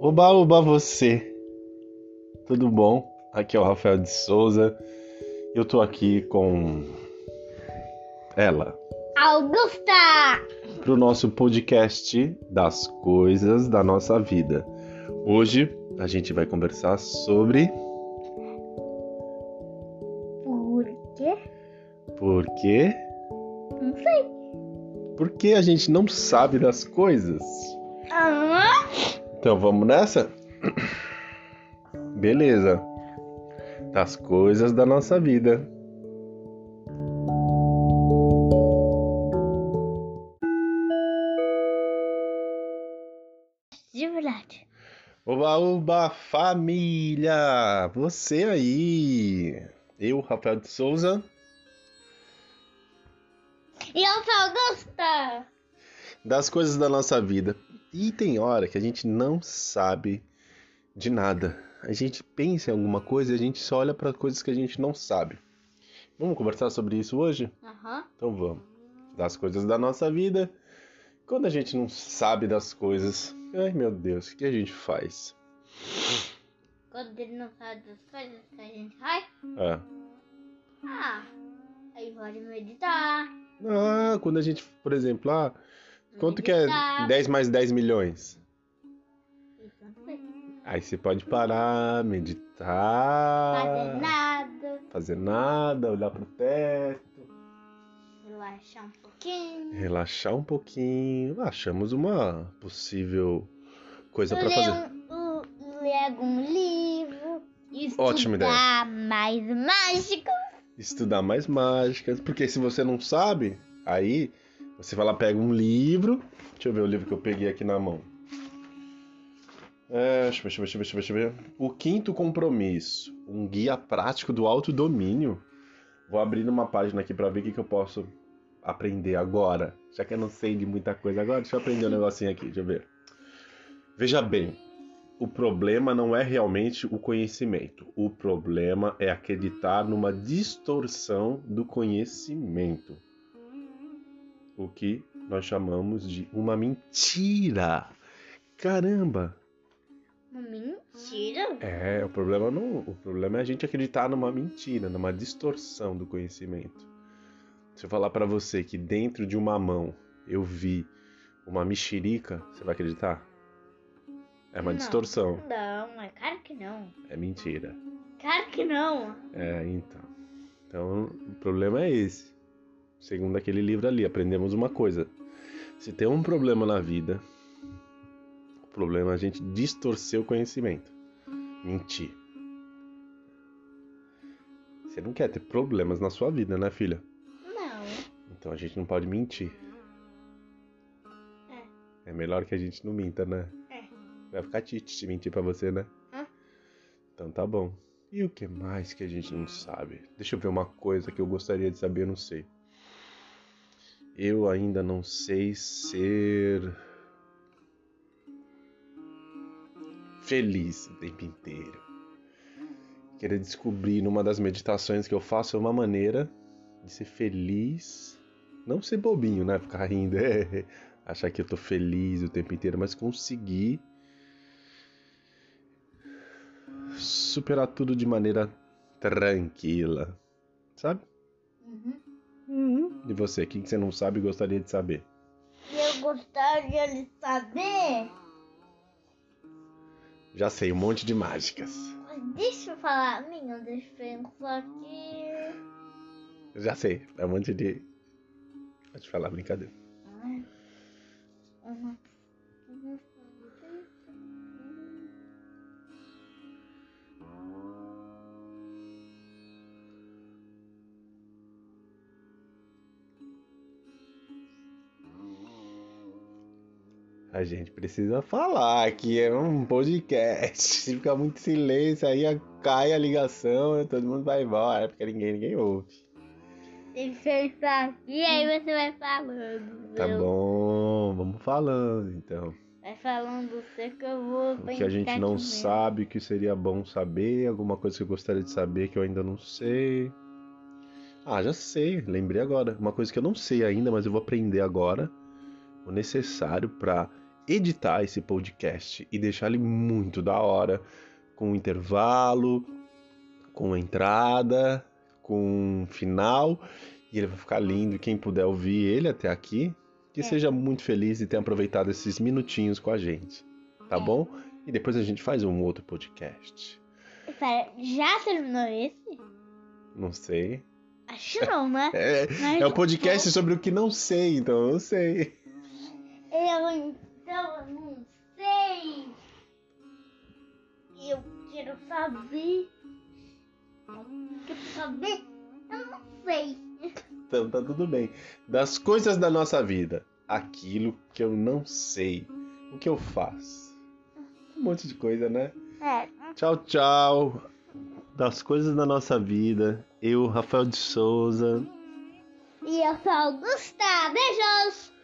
Oba, oba, você! Tudo bom? Aqui é o Rafael de Souza. Eu tô aqui com ela, Augusta! pro nosso podcast das coisas da nossa vida. Hoje a gente vai conversar sobre Por quê? por que Não sei. por que a gente não sabe das coisas. Ah, Então vamos nessa? Beleza. Das coisas da nossa vida. de verdade. Oba, oba, família! Você aí! Eu, Rafael de Souza, E eu Augusta! das coisas da nossa vida. E tem hora que a gente não sabe de nada. A gente pensa em alguma coisa e a gente só olha para coisas que a gente não sabe. Vamos conversar sobre isso hoje? Aham. Então vamos. Das coisas da nossa vida. Quando a gente não sabe das coisas, ai meu Deus, o que a gente faz? Quando ele não sabe das coisas que a gente faz, É. ah, aí pode meditar. Ah, quando a gente, por exemplo, ah, quanto que é meditar. 10 mais 10 milhões? Aí você pode parar, meditar, Fazer nada, fazer nada, olhar pro teto, relaxar um pouquinho. relaxar um pouquinho. Achamos uma possível coisa para fazer. um, um- ler algum livro. Ótima ideia. estudar mais mágico. Estudar mais mágicas, porque se você não sabe, aí você vai lá, pega um livro. Deixa eu ver o livro que eu peguei aqui na mão. É, deixa eu ver, deixa eu ver, deixa eu ver, deixa. O quinto compromisso, um guia prático do autodomínio. Vou abrir uma página aqui para ver o que, que eu posso aprender agora. Já que eu não sei de muita coisa agora, deixa eu aprender um negocinho aqui, deixa eu ver. Veja bem, o problema não é realmente o conhecimento. O problema é acreditar numa distorção do conhecimento. O que nós chamamos de uma mentira. Caramba! Uma mentira? É, o problema não, o problema é a gente acreditar numa mentira, numa distorção do conhecimento. Se eu falar pra você que dentro de uma mão eu vi uma mexerica, você vai acreditar? É uma Não. distorção, Não, é claro que não. é mentira. Claro que não. É, então. Então, o problema é esse. Segundo aquele livro ali, aprendemos uma coisa. Se tem um problema na vida, o problema é a gente distorcer o conhecimento. Mentir. Você não quer ter problemas na sua vida, né, filha? Não. Então a gente não pode mentir. É melhor que a gente não minta, né? É. Vai ficar tite se mentir pra você, né? Hã? Então tá bom. E o que mais que a gente não sabe? Deixa eu ver uma coisa que eu gostaria de saber, eu não sei. Eu ainda não sei ser feliz o tempo inteiro. Querer descobrir numa das meditações que eu faço uma maneira de ser feliz, não ser bobinho, né? Ficar rindo, é, achar que eu tô feliz o tempo inteiro, mas conseguir superar tudo de maneira tranquila, sabe? Uhum. E você, o que você não sabe e gostaria de saber? Eu gostaria de saber. Já sei, um monte de mágicas. Mas Deixa eu falar. Menino, deixa eu pensar aqui. Já sei, é um monte de. Pode falar, brincadeira. A gente precisa falar que é um podcast. Se ficar muito silêncio, aí cai a ligação, todo mundo vai embora, porque ninguém, ninguém ouve. E aí você vai falando. Tá viu? bom, vamos falando então. Vai falando você que eu vou O que a gente não sabe, que seria bom saber, alguma coisa que eu gostaria de saber que eu ainda não sei. Ah, já sei, lembrei agora. Uma coisa que eu não sei ainda, mas eu vou aprender agora. O necessário para editar esse podcast e deixar ele muito da hora, com intervalo, com entrada, com final, e ele vai ficar lindo. Quem puder ouvir ele até aqui, que É. seja muito feliz e tenha aproveitado esses minutinhos com a gente, tá É. bom? E depois a gente faz um outro podcast. Pera, já terminou esse? Não sei. Acho não, né? É, é o podcast sobre o que não sei, então eu não sei. Eu então não sei. Eu quero saber. Eu quero saber. Eu não sei. Então tá tudo bem. Das coisas da nossa vida, aquilo que eu não sei, o que eu faço. Um monte de coisa, né? É. Tchau, tchau. Das coisas da nossa vida, eu, Rafael de Souza. E eu sou o Gustavo. Beijos.